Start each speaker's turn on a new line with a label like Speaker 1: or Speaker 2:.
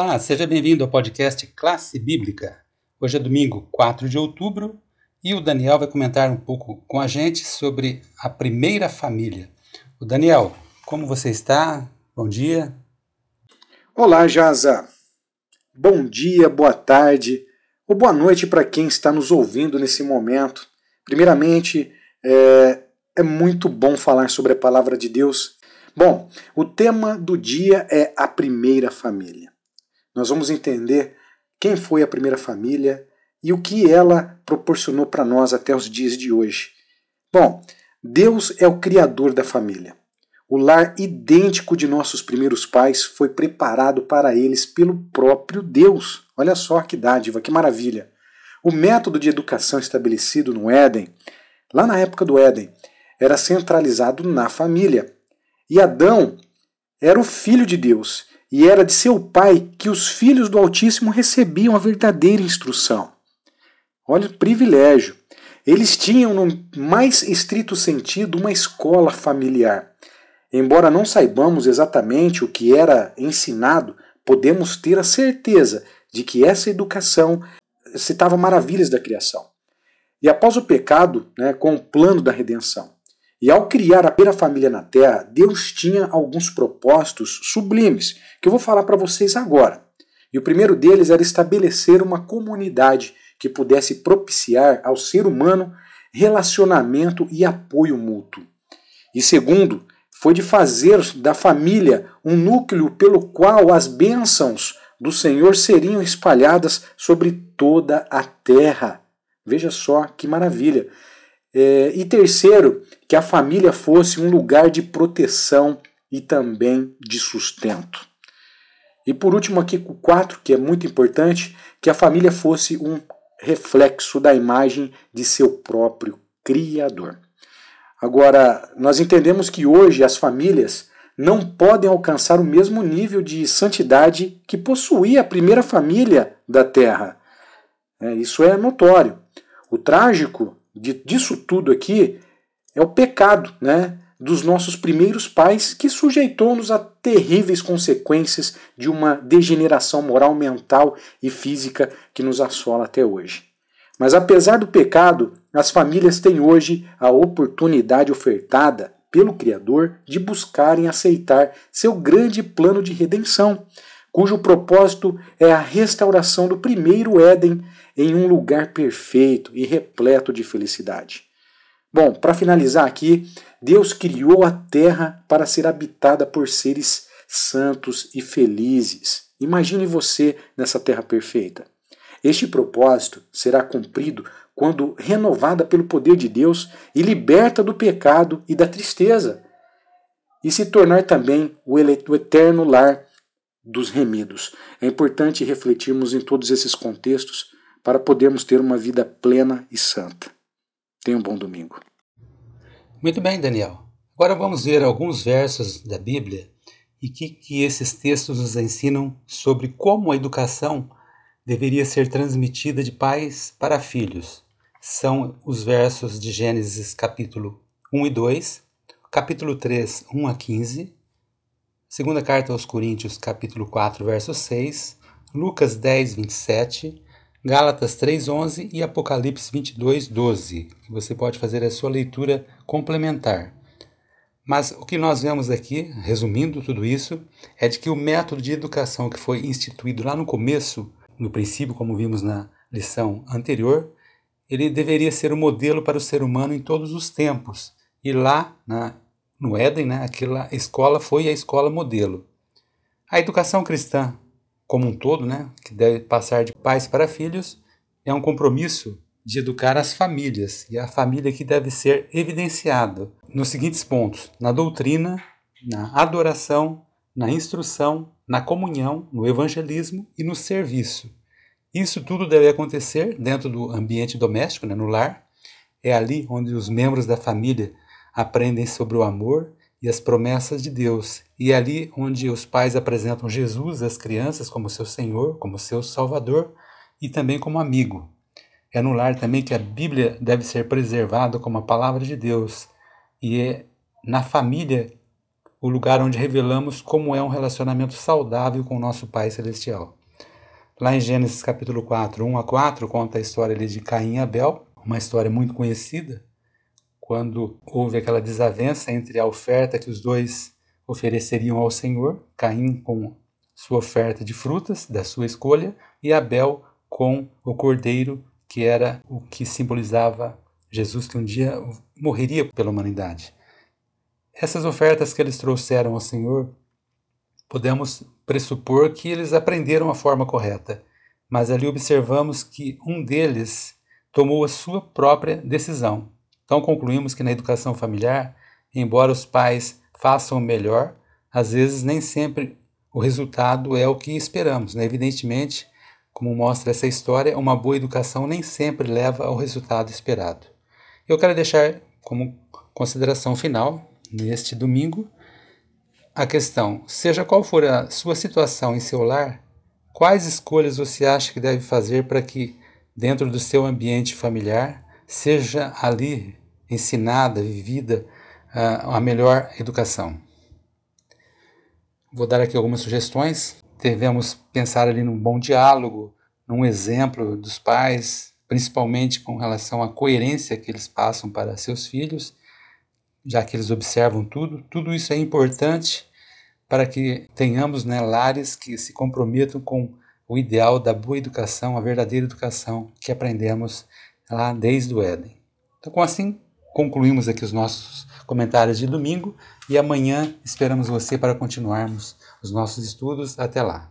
Speaker 1: Olá, seja bem-vindo ao podcast Classe Bíblica. Hoje é domingo 4 de outubro e o Daniel vai comentar um pouco com a gente sobre a primeira família. O Daniel, como você está? Bom dia.
Speaker 2: Olá, Jaza. Bom dia, boa tarde ou boa noite para quem está nos ouvindo nesse momento. Primeiramente, é, é muito bom falar sobre a palavra de Deus. Bom, o tema do dia é a primeira família. Nós vamos entender quem foi a primeira família e o que ela proporcionou para nós até os dias de hoje. Bom, Deus é o criador da família. O lar idêntico de nossos primeiros pais foi preparado para eles pelo próprio Deus. Olha só que dádiva, que maravilha. O método de educação estabelecido no Éden, lá na época do Éden, era centralizado na família. E Adão era o filho de Deus e era de seu pai que os filhos do Altíssimo recebiam a verdadeira instrução. Olha o privilégio. Eles tinham, no mais estrito sentido, uma escola familiar. Embora não saibamos exatamente o que era ensinado, podemos ter a certeza de que essa educação citava maravilhas da criação. E após o pecado, né, com o plano da redenção, e ao criar a primeira família na Terra, Deus tinha alguns propósitos sublimes, que eu vou falar para vocês agora. E o primeiro deles era estabelecer uma comunidade que pudesse propiciar ao ser humano relacionamento e apoio mútuo. E segundo, foi de fazer da família um núcleo pelo qual as bênçãos do Senhor seriam espalhadas sobre toda a terra. Veja só que maravilha. É, e terceiro, que a família fosse um lugar de proteção e também de sustento. E por último, aqui o 4, que é muito importante, que a família fosse um reflexo da imagem de seu próprio Criador. Agora, nós entendemos que hoje as famílias não podem alcançar o mesmo nível de santidade que possuía a primeira família da Terra. É, isso é notório. O trágico disso tudo aqui é o pecado né, dos nossos primeiros pais que sujeitou-nos a terríveis consequências de uma degeneração moral, mental e física que nos assola até hoje. Mas apesar do pecado, as famílias têm hoje a oportunidade ofertada pelo Criador de buscarem aceitar seu grande plano de redenção, cujo propósito é a restauração do primeiro Éden em um lugar perfeito e repleto de felicidade. Bom, para finalizar aqui, Deus criou a terra para ser habitada por seres santos e felizes. Imagine você nessa terra perfeita. Este propósito será cumprido quando renovada pelo poder de Deus e liberta do pecado e da tristeza, e se tornar também o eterno lar dos remidos. É importante refletirmos em todos esses contextos para podermos ter uma vida plena e santa. Tenha um bom domingo.
Speaker 1: Muito bem, Daniel. Agora vamos ver alguns versos da Bíblia e que, que esses textos nos ensinam sobre como a educação deveria ser transmitida de pais para filhos. São os versos de Gênesis capítulo 1 e 2, capítulo 3, 1 a 15, segunda carta aos Coríntios capítulo 4, verso 6, Lucas 10, 27, Gálatas 3:11 e Apocalipse 22:12, que você pode fazer a sua leitura complementar. Mas o que nós vemos aqui, resumindo tudo isso, é de que o método de educação que foi instituído lá no começo, no princípio, como vimos na lição anterior, ele deveria ser o modelo para o ser humano em todos os tempos. E lá, na, no Éden, né, aquela escola foi a escola modelo. A educação cristã como um todo, né, que deve passar de pais para filhos, é um compromisso de educar as famílias e a família que deve ser evidenciada nos seguintes pontos: na doutrina, na adoração, na instrução, na comunhão, no evangelismo e no serviço. Isso tudo deve acontecer dentro do ambiente doméstico, né, no lar. É ali onde os membros da família aprendem sobre o amor e as promessas de Deus. E é ali onde os pais apresentam Jesus às crianças como seu Senhor, como seu Salvador e também como amigo. É no lar também que a Bíblia deve ser preservada como a palavra de Deus. E é na família o lugar onde revelamos como é um relacionamento saudável com o nosso Pai Celestial. Lá em Gênesis capítulo 4, 1 a 4, conta a história de Caim e Abel, uma história muito conhecida, quando houve aquela desavença entre a oferta que os dois ofereceriam ao Senhor, Caim com sua oferta de frutas da sua escolha e Abel com o cordeiro, que era o que simbolizava Jesus que um dia morreria pela humanidade. Essas ofertas que eles trouxeram ao Senhor, podemos pressupor que eles aprenderam a forma correta, mas ali observamos que um deles tomou a sua própria decisão. Então concluímos que na educação familiar, embora os pais façam o melhor, às vezes nem sempre o resultado é o que esperamos. Né? Evidentemente, como mostra essa história, uma boa educação nem sempre leva ao resultado esperado. Eu quero deixar como consideração final neste domingo a questão: seja qual for a sua situação em seu lar, quais escolhas você acha que deve fazer para que, dentro do seu ambiente familiar, seja ali ensinada, vivida a melhor educação? Vou dar aqui algumas sugestões. Devemos pensar ali num bom diálogo, num exemplo dos pais, principalmente com relação à coerência que eles passam para seus filhos já que eles observam tudo. Tudo isso é importante para que tenhamos né, lares que se comprometam com o ideal da boa educação, a verdadeira educação que aprendemos lá desde o Éden. Então, com assim, concluímos aqui os nossos comentários de domingo e amanhã esperamos você para continuarmos os nossos estudos. Até lá!